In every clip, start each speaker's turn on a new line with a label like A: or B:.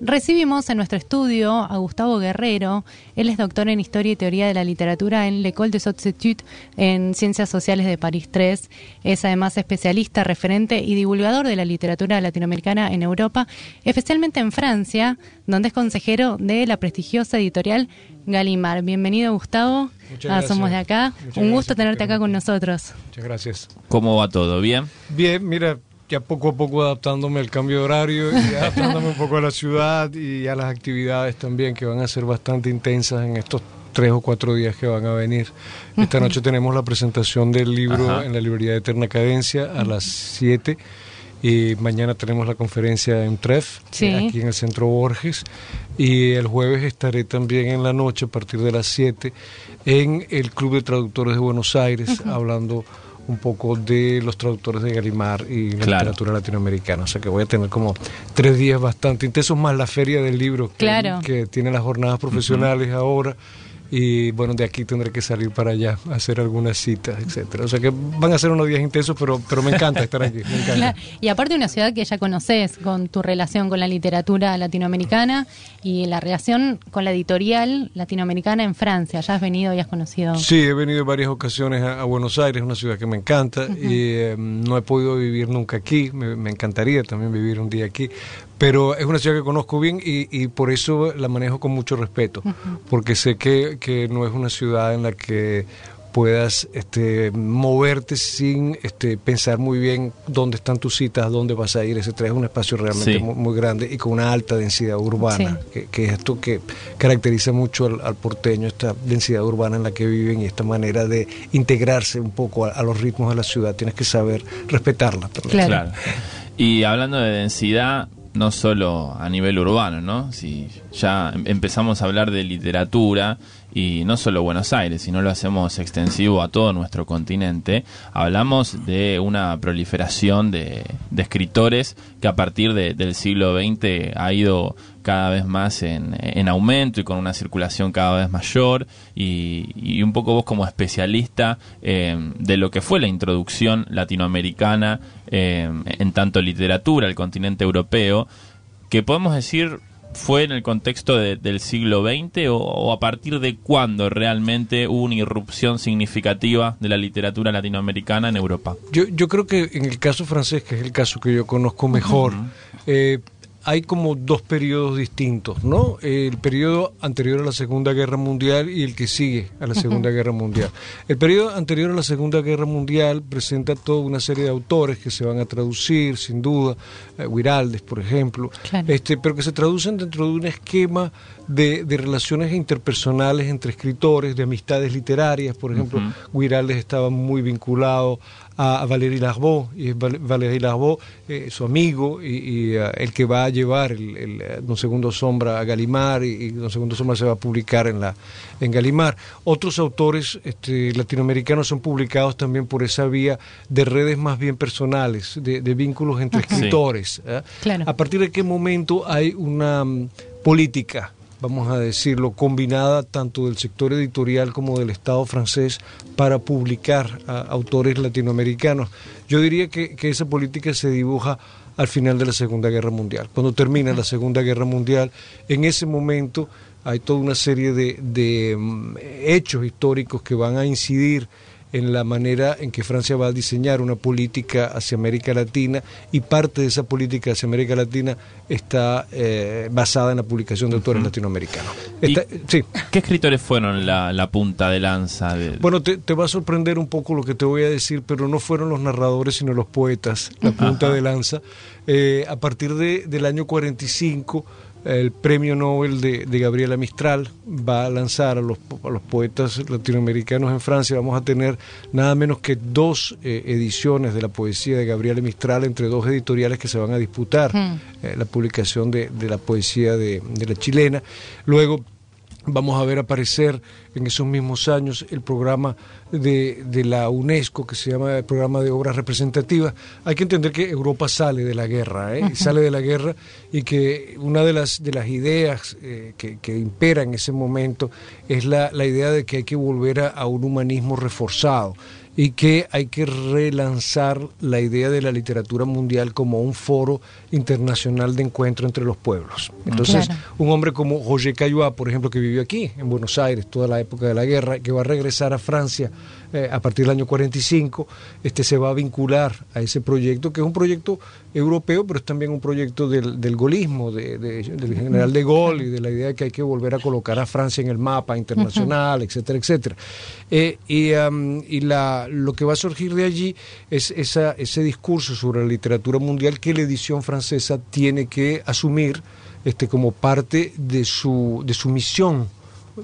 A: Recibimos en nuestro estudio a Gustavo Guerrero. Él es doctor en Historia y Teoría de la Literatura en l'École des Hautes Études en Ciencias Sociales de París III. Es además especialista, referente y divulgador de la literatura latinoamericana en Europa, especialmente en Francia, donde es consejero de la prestigiosa editorial Galimar. Bienvenido, Gustavo.
B: Muchas
A: Ah,
B: gracias.
A: somos de acá.
B: Muchas
A: Un gusto
B: gracias
A: tenerte acá con nosotros.
B: Muchas gracias.
C: ¿Cómo va todo? ¿Bien?
B: Bien, mira, ya poco a poco adaptándome al cambio de horario y adaptándome un poco a la ciudad y a las actividades también que van a ser bastante intensas en estos tres o cuatro días que van a venir. Esta noche tenemos la presentación del libro
C: Ajá.
B: en la librería de Eterna Cadencia a las 7 y mañana tenemos la conferencia en TREF,
A: Sí.
B: aquí en el Centro Borges, y el jueves estaré también en la noche a partir de las 7 en el Club de Traductores de Buenos Aires, hablando un poco de los traductores de Galimar y la
C: Claro.
B: literatura latinoamericana. O sea que voy a tener como tres días bastante intensos, más la feria del libro, que,
A: Claro.
B: que tiene las jornadas profesionales ahora. Y bueno, de aquí tendré que salir para allá hacer algunas citas, etcétera. O sea que van a ser unos días intensos, pero, pero me encanta estar aquí. Me encanta.
A: Claro, Y aparte una ciudad que ya conoces con tu relación con la literatura latinoamericana y la relación con la editorial latinoamericana en Francia. Ya has venido y has conocido.
B: Sí, he venido en varias ocasiones a, a Buenos Aires, una ciudad que me encanta y eh, no he podido vivir nunca aquí, me, me encantaría también vivir un día aquí, pero es una ciudad que conozco bien y, y por eso la manejo con mucho respeto, porque sé que, que no es una ciudad en la que puedas este, moverte sin este, pensar muy bien dónde están tus citas, dónde vas a ir, etcétera. Es un espacio realmente
C: Sí.
B: muy, muy grande y con una alta densidad urbana,
A: Sí.
B: que, que es esto que caracteriza mucho al, al porteño, esta densidad urbana en la que viven y esta manera de integrarse un poco a, a los ritmos de la ciudad. Tienes que saber respetarla también.
A: Claro.
C: Y hablando de densidad, no solo a nivel urbano, ¿no? Si ya em- empezamos a hablar de literatura y no solo Buenos Aires, sino lo hacemos extensivo a todo nuestro continente, hablamos de una proliferación de, escritores que a partir de- del siglo XX ha ido cada vez más en, en aumento y con una circulación cada vez mayor y, y un poco vos como especialista eh, de lo que fue la introducción latinoamericana eh, en tanto literatura al continente europeo, que podemos decir fue en el contexto de- del siglo XX o, o a partir de cuándo realmente hubo una irrupción significativa de la literatura latinoamericana en Europa.
B: Yo, yo creo que en el caso francés, que es el caso que yo conozco mejor, eh, hay como dos periodos distintos, ¿no? El periodo anterior a la Segunda Guerra Mundial y el que sigue a la Segunda Guerra Mundial. El periodo anterior a la Segunda Guerra Mundial presenta toda una serie de autores que se van a traducir, sin duda, eh, por ejemplo,
A: Claro.
B: este, pero que se traducen dentro de un esquema de, de relaciones interpersonales entre escritores, de amistades literarias, por ejemplo, Guiraldes estaba muy vinculado a, Valéry Larbaud, y es Val- Larbaud, eh, su amigo, y, y, eh, el que va a llevar el, el, eh, Don Segundo Sombra a Galimar, y, y Don Segundo Sombra se va a publicar en, la, en Galimar. Otros autores este, latinoamericanos son publicados también por esa vía de redes más bien personales, de, de vínculos entre escritores. ¿eh?
A: Claro.
B: ¿A partir de qué momento hay una mm, política, vamos a decirlo, combinada tanto del sector editorial como del Estado francés para publicar a autores latinoamericanos? Yo diría que, que esa política se dibuja al final de la Segunda Guerra Mundial. Cuando termina la Segunda Guerra Mundial, en ese momento hay toda una serie de, de, mm, hechos históricos que van a incidir en la manera en que Francia va a diseñar una política hacia América Latina y parte de esa política hacia América Latina está eh, basada en la publicación de autores latinoamericanos. Está- sí.
C: ¿Qué escritores fueron la, la punta de lanza? De,
B: Bueno, te, te va a sorprender un poco lo que te voy a decir, pero no fueron los narradores, sino los poetas, la punta de lanza. Eh, a partir de, del año 45, el premio Nobel de, de Gabriela Mistral va a lanzar a los, po- a los poetas latinoamericanos en Francia. Vamos a tener nada menos que dos eh, ediciones de la poesía de Gabriela Mistral entre dos editoriales que se van a disputar
A: Mm.
B: eh, la publicación de, de la poesía de, de la chilena. Luego vamos a ver aparecer en esos mismos años el programa de, de la UNESCO que se llama el programa de obras representativas. Hay que entender que Europa sale de la guerra, ¿eh? sale de la guerra y que una de las, de las ideas eh, que, que impera en ese momento es la, la idea de que hay que volver a, a un humanismo reforzado y que hay que relanzar la idea de la literatura mundial como un foro internacional de encuentro entre los pueblos. Entonces, un hombre como Roger Caillois, por ejemplo, que vivió aquí, en Buenos Aires, toda la época de la guerra, que va a regresar a Francia eh, a partir del año 45, este, se va a vincular a ese proyecto, que es un proyecto europeo, pero es también un proyecto del, del golismo, de, del general de Gaulle y de la idea de que hay que volver a colocar a Francia en el mapa internacional, etcétera, etcétera. Eh, y, y la, lo que va a surgir de allí es esa, ese discurso sobre la literatura mundial que la edición francesa tiene que asumir este, como parte de su, de su misión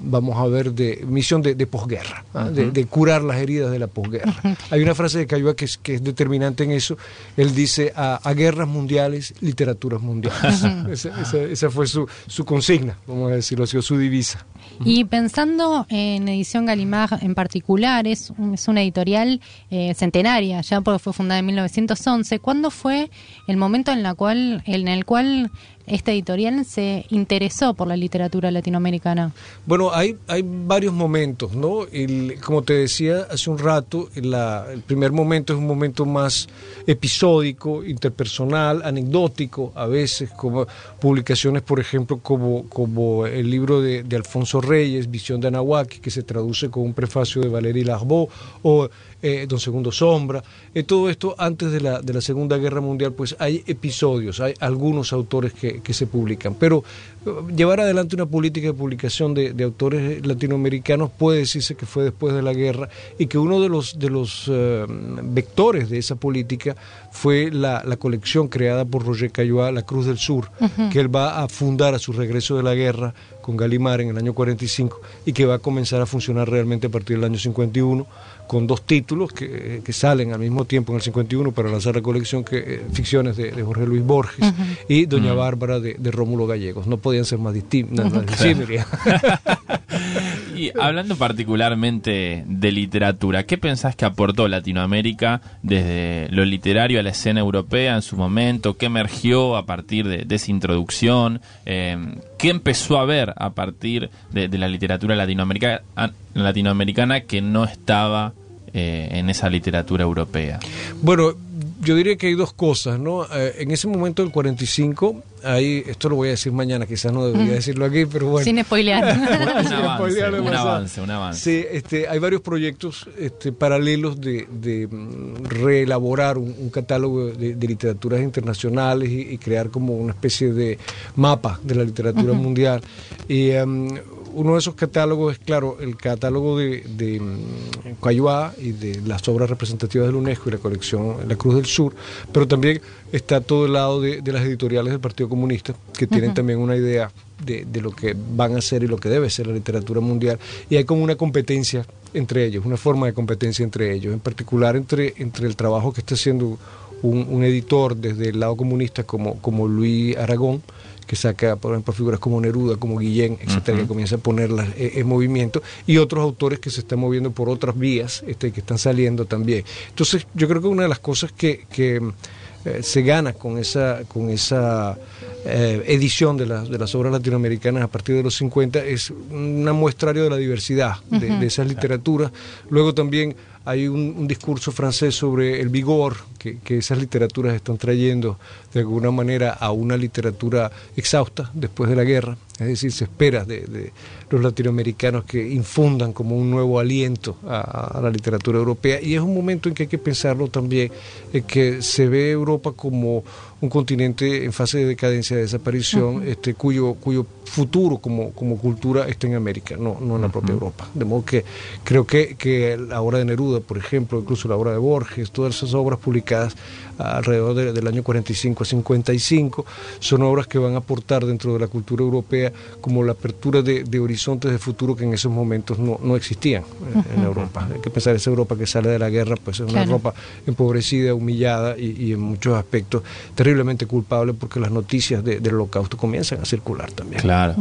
B: vamos a ver, de misión de, posguerra, ¿ah? de, curar las heridas de la posguerra. Hay una frase de Cayua que es, que es determinante en eso. Él dice, a, guerras mundiales, literaturas mundiales. esa, fue su, su consigna, vamos a decirlo así, su divisa.
A: Y pensando en Edición Galimard en particular, es, es una editorial eh, centenaria, ya porque fue fundada en 1911. ¿Cuándo fue el momento en, la cual, en el cual esta editorial se interesó por la literatura latinoamericana?
B: Bueno, hay, hay varios momentos, ¿no? como te decía hace un rato, el primer momento es un momento más episódico, interpersonal, anecdótico, a veces, como publicaciones, por ejemplo, como, como el libro de, de Alfonso Reyes, Visión de Anahuac, que se traduce con un prefacio de Valéry Larbot, o eh, Don Segundo Sombra, eh, todo esto antes de la, de la Segunda Guerra Mundial, pues hay episodios, hay algunos autores que, que se publican, pero eh, llevar adelante una política de publicación de, de, autores latinoamericanos puede decirse que fue después de la guerra y que uno de los, de los vectores de esa política fue la, la, colección creada por Roger Caillois, La Cruz del Sur, que él va a fundar a su regreso de la guerra con Galimar en el año 45 y que va a comenzar a funcionar realmente a partir del año 51 con dos títulos que, que, salen al mismo tiempo en el 51 para lanzar la colección que eh, ficciones de, Jorge Luis Borges y Doña Bárbara de, Rómulo Gallegos. No podían ser más distintas.
C: y hablando particularmente de literatura, ¿qué pensás que aportó Latinoamérica desde lo literario a la escena europea en su momento? ¿Qué emergió a partir de, esa introducción? Eh, ¿Qué empezó a ver a partir de, la literatura latinoamericana, latinoamericana que no estaba eh, en esa literatura europea?
B: Bueno, yo diría que hay dos cosas, ¿no? Eh, en ese momento del 45, ahí, esto lo voy a decir mañana, quizás no debería decirlo aquí, pero bueno.
A: Sin spoilear.
C: un, avance, un, avance,
B: Sí, este, hay varios proyectos este, paralelos de, de mm, reelaborar un, catálogo de, literaturas internacionales y, crear como una especie de mapa de la literatura mundial. Y em, uno de esos catálogos es, claro, el catálogo de, de mm, y de las obras representativas de la UNESCO y la colección La Cruz del Sur, pero también está todo el lado de, las editoriales del Partido Comunista, que tienen también una idea de, lo que van a ser y lo que debe ser la literatura mundial, y hay como una competencia entre ellos, una forma de competencia entre ellos, en particular entre, entre el trabajo que está haciendo un, un editor desde el lado comunista como, como Luis Aragón, que saca, por ejemplo, figuras como Neruda, como Guillén, etcétera, que comienza a ponerlas eh, en movimiento, y otros autores que se están moviendo por otras vías, este, que están saliendo también. Entonces, yo creo que una de las cosas que, que eh, se gana con esa, con esa eh, edición de, las de las obras latinoamericanas a partir de los 50 es un muestrario de la diversidad de, de esas literaturas. Luego también hay un, discurso francés sobre el vigor que, esas literaturas están trayendo de alguna manera a una literatura exhausta después de la guerra. Es decir, se espera de, los latinoamericanos que infundan como un nuevo aliento a, la literatura europea. Y es un momento en que hay que pensarlo también, en que se ve Europa como un continente en fase de decadencia, de desaparición, este, cuyo, cuyo futuro como, como cultura está en América, no, no en la propia Europa. De modo que creo que, que la obra de Neruda, por ejemplo, incluso la obra de Borges, todas esas obras publicadas alrededor del año 45 a 55, son obras que van a aportar dentro de la cultura europea como la apertura de, horizontes de futuro que en esos momentos no, no existían en, Europa. Hay que pensar esa Europa que sale de la guerra, pues es una Europa empobrecida, humillada y, en muchos aspectos terriblemente culpable porque las noticias del holocausto comienzan a circular también.
C: Claro.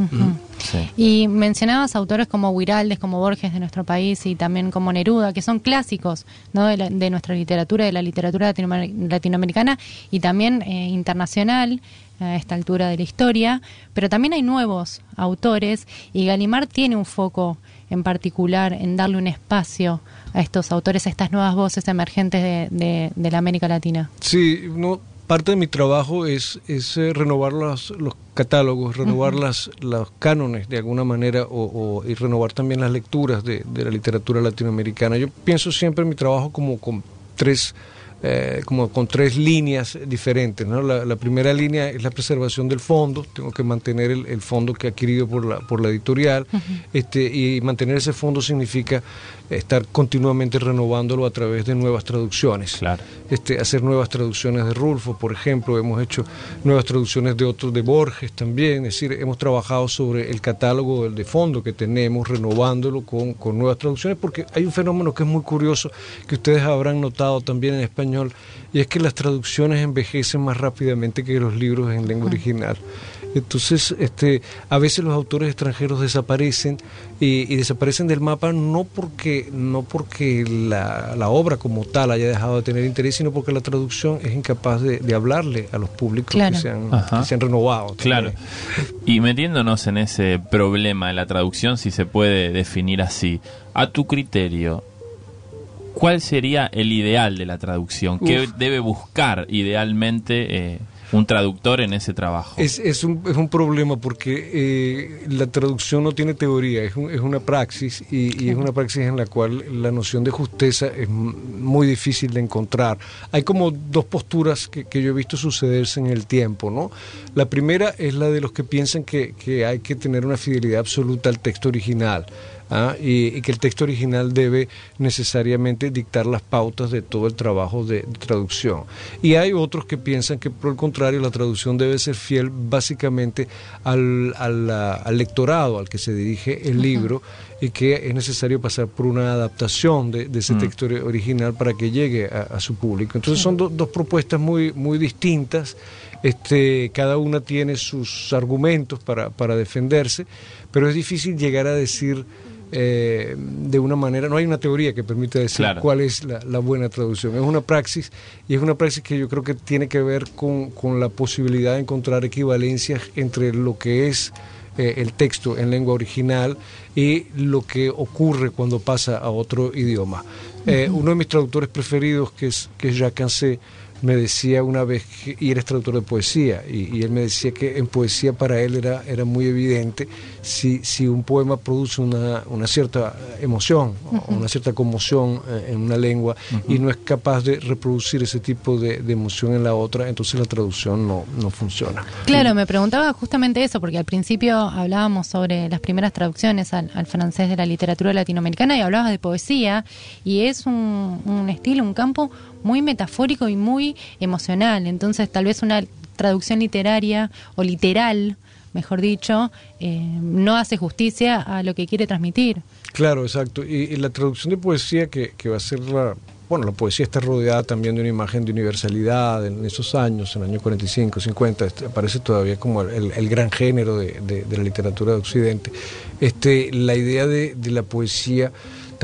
A: Y mencionabas autores como Huiraldes, como Borges de nuestro país y también como Neruda, que son clásicos ¿no? de, nuestra literatura, de la literatura latinoamericana y también eh, internacional a esta altura de la historia, pero también hay nuevos autores y Galimar tiene un foco en particular en darle un espacio a estos autores, a estas nuevas voces emergentes de, de, la América Latina.
B: Sí, no, parte de mi trabajo es, es eh, renovar los, los, catálogos, renovar las, los cánones de alguna manera o, y renovar también las lecturas de, de, la literatura latinoamericana. Yo pienso siempre en mi trabajo como con tres eh, como con tres líneas diferentes. ¿no? La, primera línea es la preservación del fondo, tengo que mantener el, fondo que he adquirido por la, por la editorial, este, y mantener ese fondo significa estar continuamente renovándolo a través de nuevas traducciones.
C: Claro.
B: Este, hacer nuevas traducciones de Rulfo, por ejemplo, hemos hecho nuevas traducciones de otros, de Borges también, es decir, hemos trabajado sobre el catálogo de fondo que tenemos, renovándolo con, con nuevas traducciones, porque hay un fenómeno que es muy curioso, que ustedes habrán notado también en español, y es que las traducciones envejecen más rápidamente que los libros en lengua original. Entonces, este, a veces los autores extranjeros desaparecen y, desaparecen del mapa no porque, no porque la, la, obra como tal haya dejado de tener interés, sino porque la traducción es incapaz de, hablarle a los públicos que, se han, se han, renovado.
C: Claro. Y metiéndonos en ese problema de la traducción, si se puede definir así, a tu criterio, ¿cuál sería el ideal de la traducción? ¿Qué debe buscar idealmente? Eh, un traductor en ese trabajo.
B: Es, es, un, es un problema porque eh, la traducción no tiene teoría, es, es una praxis y, es una praxis en la cual la noción de justeza es muy difícil de encontrar. Hay como dos posturas que, que, yo he visto sucederse en el tiempo. ¿no? La primera es la de los que piensan que, que hay que tener una fidelidad absoluta al texto original. ¿Ah? y, que el texto original debe necesariamente dictar las pautas de todo el trabajo de, traducción. Y hay otros que piensan que por el contrario la traducción debe ser fiel básicamente al, al, lectorado al que se dirige el libro y que es necesario pasar por una adaptación de, ese mm. texto original para que llegue a, su público. Entonces son dos propuestas muy, muy distintas. Este, cada una tiene sus argumentos para, para defenderse, pero es difícil llegar a decir eh, de una manera, no hay una teoría que permita decir cuál es la, buena traducción, es una praxis y es una praxis que yo creo que tiene que ver con, la posibilidad de encontrar equivalencias entre lo que es eh, el texto en lengua original y lo que ocurre cuando pasa a otro idioma. Eh, uno de mis traductores preferidos, que es, que es Jacques me decía una vez, que, y eres traductor de poesía, y, él me decía que en poesía para él era, era muy evidente si, si un poema produce una, una cierta emoción, una cierta conmoción eh, en una lengua, y no es capaz de reproducir ese tipo de, emoción en la otra, entonces la traducción no, no funciona.
A: Claro, me preguntaba justamente eso, porque al principio hablábamos sobre las primeras traducciones al, francés de la literatura latinoamericana y hablabas de poesía, y es un, un estilo, un campo muy metafórico y muy emocional. Entonces, tal vez una traducción literaria o literal, mejor dicho, eh, no hace justicia a lo que quiere transmitir.
B: Claro, exacto. Y, la traducción de poesía, que, que, va a ser la. Bueno, la poesía está rodeada también de una imagen de universalidad en esos años, en el año 45, 50, este, aparece todavía como el, gran género de, de, la literatura de Occidente. Este, la idea de, de la poesía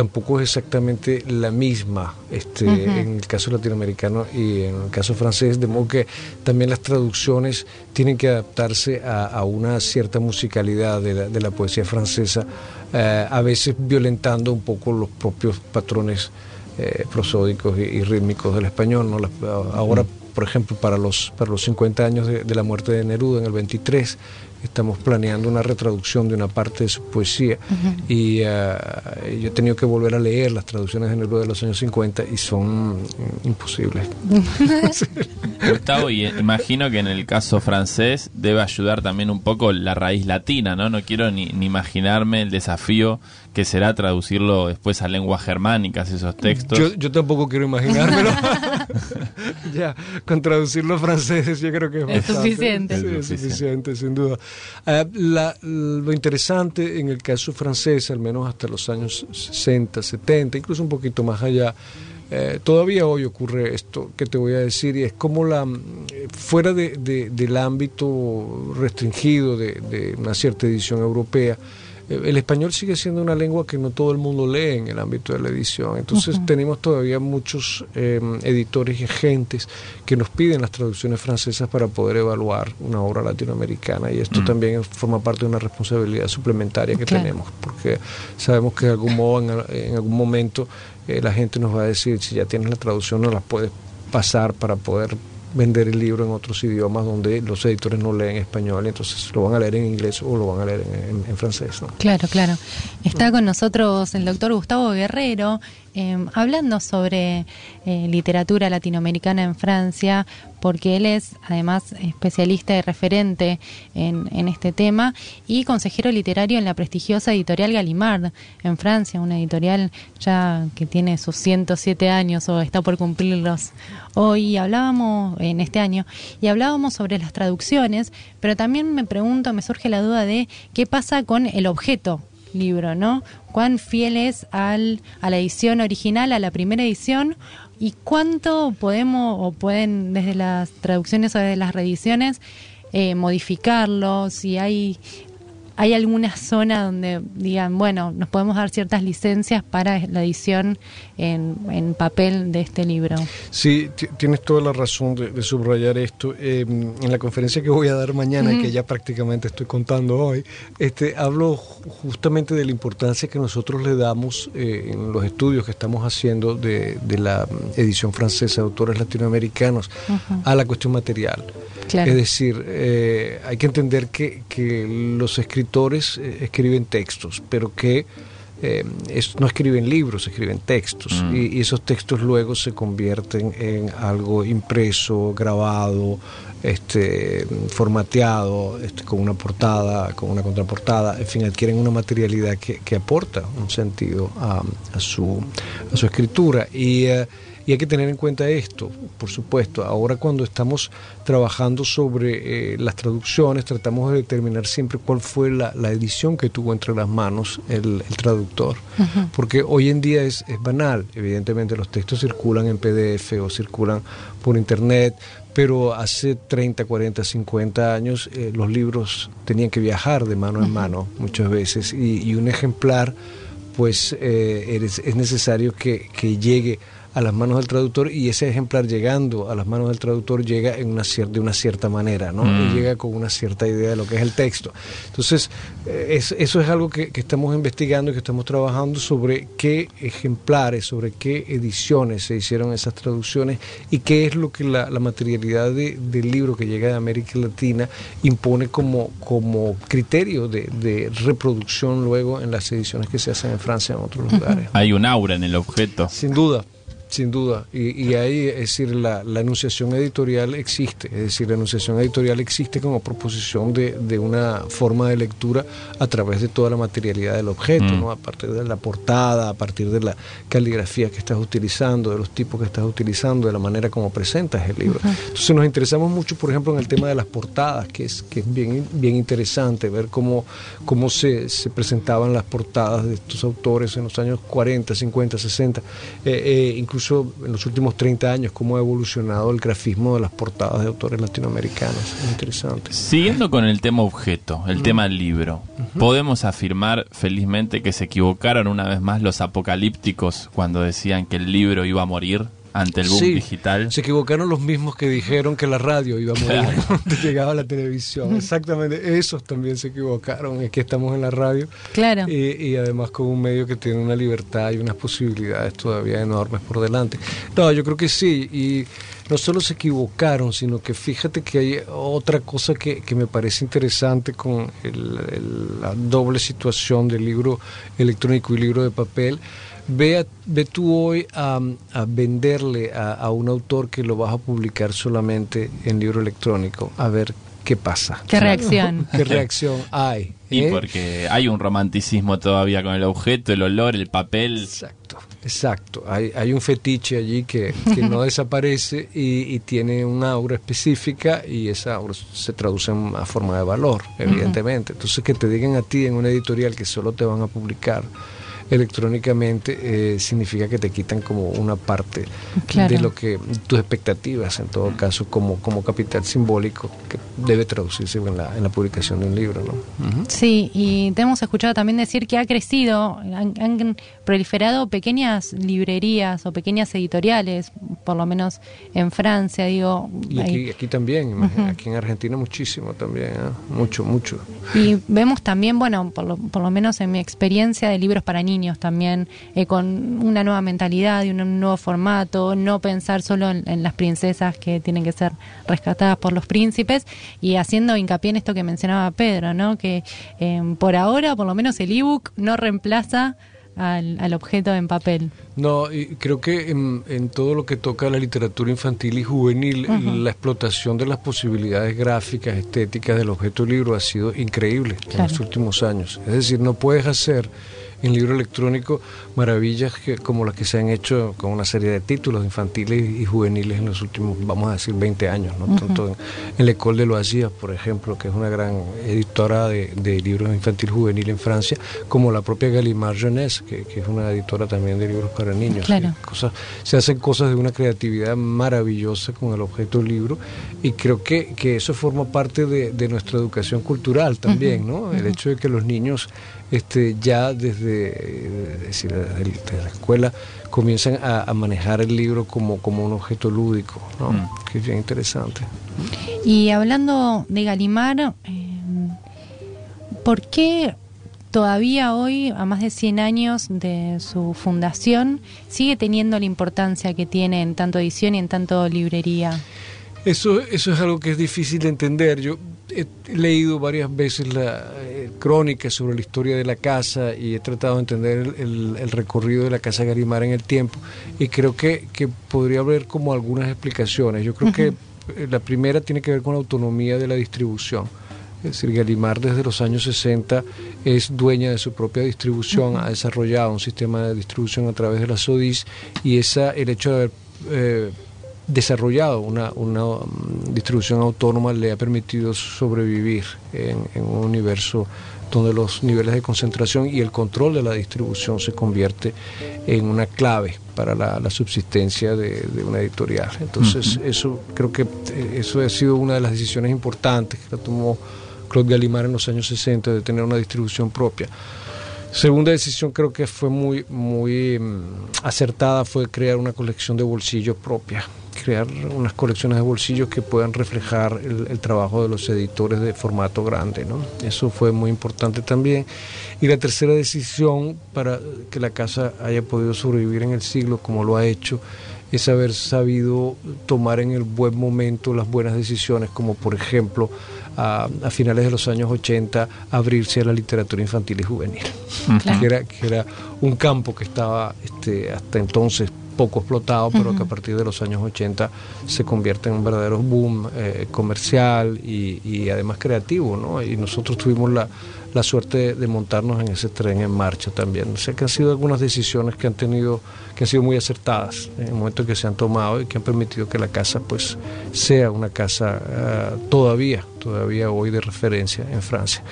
B: tampoco es exactamente la misma este, en el caso latinoamericano y en el caso francés, de modo que también las traducciones tienen que adaptarse a, una cierta musicalidad de la, poesía francesa, eh, a veces violentando un poco los propios patrones eh, prosódicos y, rítmicos del español. ¿no? ahora, por ejemplo, para los, para los 50 años de, de la muerte de Neruda en el 23, estamos planeando una retraducción de una parte de su poesía y eh, yo he tenido que volver a leer las traducciones de Neruda de los años 50 y son imposibles.
C: Gustavo, y imagino que en el caso francés debe ayudar también un poco la raíz latina, ¿no? No quiero ni, ni imaginarme el desafío que será traducirlo después a lenguas germánicas, esos textos.
B: Yo, yo tampoco quiero imaginármelo. ya, con traducirlo a francés yo creo que
A: es, suficiente.
B: es suficiente, sin duda. Eh, lo interesante en el caso francés, al menos hasta los años 60, 70, incluso un poquito más allá, Eh, todavía hoy ocurre esto que te voy a decir y es como la fuera de, del ámbito restringido de, una cierta edición europea eh, el español sigue siendo una lengua que no todo el mundo lee en el ámbito de la edición. Entonces tenemos todavía muchos em, editores y agentes que nos piden las traducciones francesas para poder evaluar una obra latinoamericana y esto mm. también forma parte de una responsabilidad suplementaria que tenemos porque sabemos que de algún modo, en, algún momento eh, la gente nos va a decir si ya tienes la traducción no la puedes pasar para poder vender el libro en otros idiomas donde los editores no leen español, entonces lo van a leer en inglés o lo van a leer en, francés.
A: Claro, claro. Está con nosotros el doctor Gustavo Guerrero, eh, hablando sobre eh, literatura latinoamericana en Francia, porque él es además especialista y referente en, en, este tema y consejero literario en la prestigiosa editorial Gallimard en Francia, una editorial ya que tiene sus 107 años o está por cumplirlos hoy. Hablábamos en este año y hablábamos sobre las traducciones, pero también me pregunto, me surge la duda de qué pasa con el objeto libro, ¿no? Cuán fiel es al, a la edición original, a la primera edición, y cuánto podemos o pueden desde las traducciones o desde las reediciones eh, modificarlo, si hay ¿Hay alguna zona donde digan, bueno, nos podemos dar ciertas licencias para la edición en, papel de este libro?
B: Sí, tienes toda la razón de, subrayar esto. Em, en la conferencia que voy a dar mañana, que ya prácticamente estoy contando hoy, este, hablo justamente de la importancia que nosotros le damos eh, en los estudios que estamos haciendo de, la edición francesa de autores latinoamericanos a la cuestión material. Es decir, eh, hay que entender que, los escritores eh, escriben textos, pero que eh, no escriben libros, escriben textos. Mm. Y, esos textos luego se convierten en algo impreso, grabado, este, formateado, este, con una portada, con una contraportada, en fin, adquieren una materialidad que, aporta un sentido a, su, a su escritura. Y y hay que tener en cuenta esto, por supuesto. Ahora cuando estamos trabajando sobre eh, las traducciones, tratamos de determinar siempre cuál fue la, edición que tuvo entre las manos el, traductor. Porque hoy en día es, banal. Evidentemente los textos circulan en PDF o circulan por Internet, pero hace 30, 40, 50 años eh, los libros tenían que viajar de mano en mano muchas veces y, un ejemplar pues eh, es, necesario que, que llegue a las manos del traductor y ese ejemplar llegando a las manos del traductor llega en una de una cierta manera, ¿no? Y mm. llega con una cierta idea de lo que es el texto. Entonces, eh, eso es algo que, estamos investigando y que estamos trabajando sobre qué ejemplares, sobre qué ediciones se hicieron esas traducciones y qué es lo que la, materialidad del libro que llega de América Latina impone como, como criterio de, reproducción luego en las ediciones que se hacen en Francia y en otros lugares.
C: Hay un aura en el objeto.
B: Sin duda. Sin duda, y, ahí es decir, la, la, enunciación editorial existe, es decir, la enunciación editorial existe como proposición de, de una forma de lectura a través de toda la materialidad del objeto, mm. ¿no? a partir de la portada, a partir de la caligrafía que estás utilizando, de los tipos que estás utilizando, de la manera como presentas el libro. Entonces nos interesamos mucho, por ejemplo, en el tema de las portadas, que es, que es bien, bien interesante ver cómo, cómo se, se presentaban las portadas de estos autores en los años 40, 50, 60, incluso en los últimos 30 años, cómo ha evolucionado el grafismo de las portadas de autores latinoamericanos. Es interesante.
C: Siguiendo con el tema objeto, el tema libro, podemos afirmar felizmente que se equivocaron una vez más los apocalípticos cuando decían que el libro iba a morir ante el boom digital.
B: Se equivocaron los mismos que dijeron que la radio iba a morir cuando llegaba la televisión. Exactamente, esos también se equivocaron. Es que estamos en la radio.
A: Claro.
B: Y, además con un medio que tiene una libertad y unas posibilidades todavía enormes por delante. No, yo creo que sí. Y no solo se equivocaron, sino que fíjate que hay otra cosa que, me parece interesante con la doble situación del libro electrónico y libro de papel Ve, ve tú hoy a, venderle a, un autor que lo vas a publicar solamente en libro electrónico, a ver qué pasa.
A: ¿Qué reacción?
B: ¿Qué reacción hay?
C: Y ¿eh? porque hay un romanticismo todavía con el objeto, el olor, el papel.
B: Exacto, exacto. Hay, hay un fetiche allí que, no desaparece y, tiene una aura específica y esa aura se traduce en una forma de valor, evidentemente. Entonces que te digan a ti en una editorial que solo te van a publicar electrónicamente, eh, significa que te quitan como una parte
A: Claro.
B: de lo que tus expectativas, en todo caso, como, como capital simbólico que debe traducirse en la, en la publicación de un libro. ¿no? Ujú.
A: Sí, y te hemos escuchado también decir que ha crecido, han, han proliferado pequeñas librerías o pequeñas editoriales, por lo menos en Francia, digo.
B: Y
A: hay-
B: aquí, aquí también, imagina, aquí en Argentina muchísimo también, ¿eh? mucho, mucho.
A: Y vemos también, bueno, por lo, por lo menos en mi experiencia de libros para niños también, eh, con una nueva mentalidad y un nuevo formato, no pensar solo en, en las princesas que tienen que ser rescatadas por los príncipes y haciendo hincapié en esto que mencionaba Pedro, ¿no? Que eh, por ahora, por lo menos el ebook no reemplaza al, al objeto en papel.
B: No, y creo que en, en todo lo que toca a la literatura infantil y juvenil, la explotación de las posibilidades gráficas, estéticas del objeto libro ha sido increíble en los últimos años. Es decir, no puedes hacer en libro electrónico maravillas que, como las que se han hecho con una serie de títulos infantiles y juveniles en los últimos, vamos a decir, 20 años. ¿no? Tanto en, en L'École de Loisirs, por ejemplo, que es una gran editora de, de libros infantil juvenil en Francia, como la propia Gallimard Jeunesse, que, que es una editora también de libros para niños.
A: Claro.
B: Cosas, se hacen cosas de una creatividad maravillosa con el objeto libro y creo que, que eso forma parte de, de nuestra educación cultural también, ¿no? El hecho de que los niños este, ya desde, eh, es decir, desde, el- desde la escuela comienzan a, a manejar el libro como, como un objeto lúdico, ¿no?
C: Mm.
B: Que es bien interesante.
A: Y hablando de Galimar, eh, ¿por qué todavía hoy, a más de 100 años de su fundación, sigue teniendo la importancia que tiene en tanto edición y en tanto librería?
B: Eso, eso es algo que es difícil de entender. Yo he leído varias veces la eh, crónica sobre la historia de la casa y he tratado de entender el, el- el recorrido de la casa Garimar en el tiempo y creo que, que podría haber como algunas explicaciones. Yo creo que eh, la primera tiene que ver con la autonomía de la distribución. Es decir, Galimar desde los años 60 es dueña de su propia distribución, ha desarrollado un sistema de distribución a través de la SODIS y esa, el hecho de haber eh, desarrollado una, una mm, distribución autónoma le ha permitido sobrevivir en, en un universo donde los niveles de concentración y el control de la distribución se convierte en una clave para la, la subsistencia de, de una editorial. Entonces, eso creo que eh, eso ha sido una de las decisiones importantes que la tomó Claude Gallimard en los años 60 de tener una distribución propia. Segunda decisión creo que fue muy, muy mm, acertada fue crear una colección de bolsillos propia, crear unas colecciones de bolsillos que puedan reflejar el, el trabajo de los editores de formato grande. ¿no? Eso fue muy importante también. Y la tercera decisión para que la casa haya podido sobrevivir en el siglo como lo ha hecho es haber sabido tomar en el buen momento las buenas decisiones, como por ejemplo a, a finales de los años 80 abrirse a la literatura infantil y juvenil. Que, era, que era un campo que estaba este, hasta entonces poco explotado, pero que a partir de los años 80 se convierte en un verdadero boom eh, comercial y, y además creativo, ¿no? Y nosotros tuvimos la, la suerte de, de montarnos en ese tren en marcha también. O sea que han sido algunas decisiones que han tenido, que han sido muy acertadas en el momento que se han tomado y que han permitido que la casa pues sea una casa ah, todavía, todavía hoy de referencia en Francia.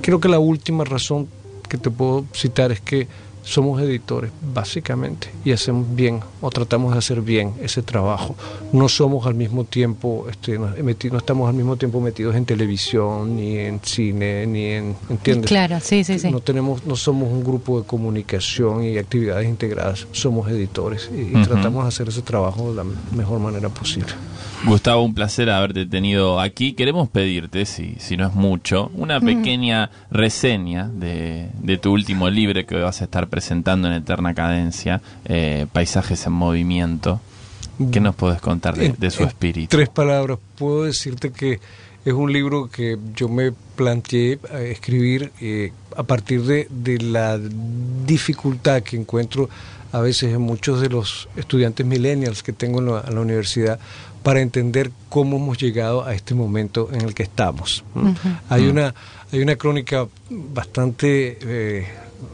B: Creo que la última razón que te puedo citar es que somos editores, básicamente, y hacemos bien, o tratamos de hacer bien ese trabajo. No somos al mismo tiempo, este, no, meti- no estamos al mismo tiempo metidos en televisión, ni en cine, ni en, ¿entiendes?
A: Claro, sí, sí, sí.
B: No tenemos, no somos un grupo de comunicación y actividades integradas, somos editores y, tratamos de hacer ese trabajo de la mejor manera posible.
C: Gustavo, un placer haberte tenido aquí. Queremos pedirte, si, si no es mucho, una pequeña reseña de, de tu último libro que vas a estar presentando en Eterna Cadencia, eh, Paisajes en Movimiento. ¿Qué nos podés contar de,
B: En-
C: de su
B: en
C: espíritu?
B: Tres palabras. Puedo decirte que es un libro que yo me planteé eh, escribir eh, a partir de, de la dificultad que encuentro a veces en muchos de los estudiantes millennials que tengo en la, en la universidad para entender cómo hemos llegado a este momento en el que estamos. Hay
C: Mm.
B: una hay una crónica bastante eh,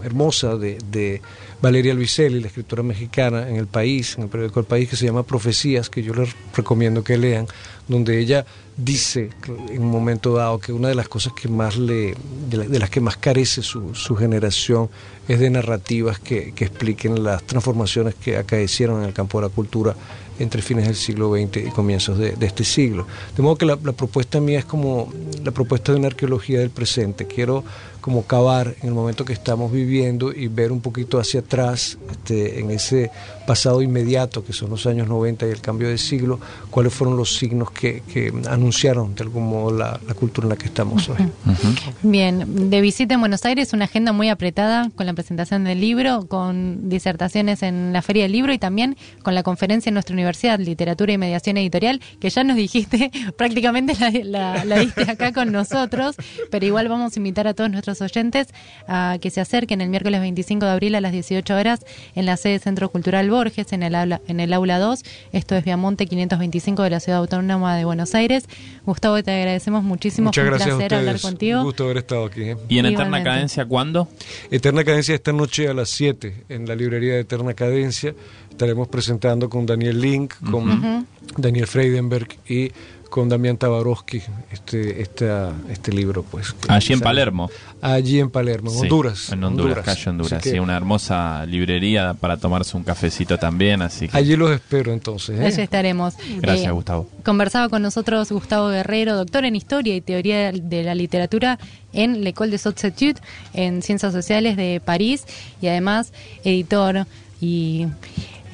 B: hermosa de, de Valeria Luiselli, la escritora mexicana, en El País, en el periódico El País, que se llama Profecías, que yo les recomiendo que lean, donde ella dice en un momento dado que una de las cosas que más le, de, las que más carece su, generación es de narrativas que, que, expliquen las transformaciones que acaecieron en el campo de la cultura entre fines del siglo XX y comienzos de, este siglo. De modo que la, la, propuesta mía es como la propuesta de una arqueología del presente. Quiero como cavar en el momento que estamos viviendo y ver un poquito hacia atrás, este, en ese pasado inmediato que son los años 90 y el cambio de siglo, cuáles fueron los signos que, que anunciaron de algún modo la, la, cultura en la que estamos hoy.
A: Uh -huh. Bien, de visita en Buenos Aires, una agenda muy apretada con la presentación del libro, con disertaciones en la Feria del Libro y también con la conferencia en nuestra universidad, Literatura y Mediación Editorial, que ya nos dijiste, prácticamente la, la, la diste acá con nosotros, pero igual vamos a invitar a todos nuestros oyentes a que se acerquen el miércoles 25 de abril a las 18 horas en la sede Centro Cultural Borges, en el aula, en el aula 2. Esto es Viamonte 525 de la Ciudad Autónoma de Buenos Aires. Gustavo, te agradecemos muchísimo.
B: Muchas
A: Fue un
B: gracias
A: placer hablar contigo.
B: Un gusto haber estado aquí. ¿eh?
C: ¿Y en Eterna Cadencia cuándo?
B: Eterna Cadencia esta noche a las 7 en la librería de Eterna Cadencia. Estaremos presentando con Daniel Link, con uh -huh. Daniel Freidenberg y con Damián Tabarovsky este, este, este libro. pues
C: Allí en Palermo.
B: Allí en Palermo, en
C: sí,
B: Honduras.
C: En Honduras, Honduras. calle Honduras. Que, sí, una hermosa librería para tomarse un cafecito también. así que...
B: Allí los espero entonces. ¿eh?
A: Allí estaremos.
C: Gracias, eh, Gustavo.
A: Conversaba con nosotros Gustavo Guerrero, doctor en Historia y Teoría de la Literatura en l'École des Hautes Études, en Ciencias Sociales de París, y además editor y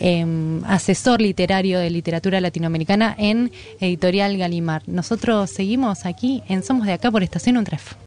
A: eh, asesor literario de literatura latinoamericana en Editorial Galimar. Nosotros seguimos aquí en Somos de Acá por Estación Untref.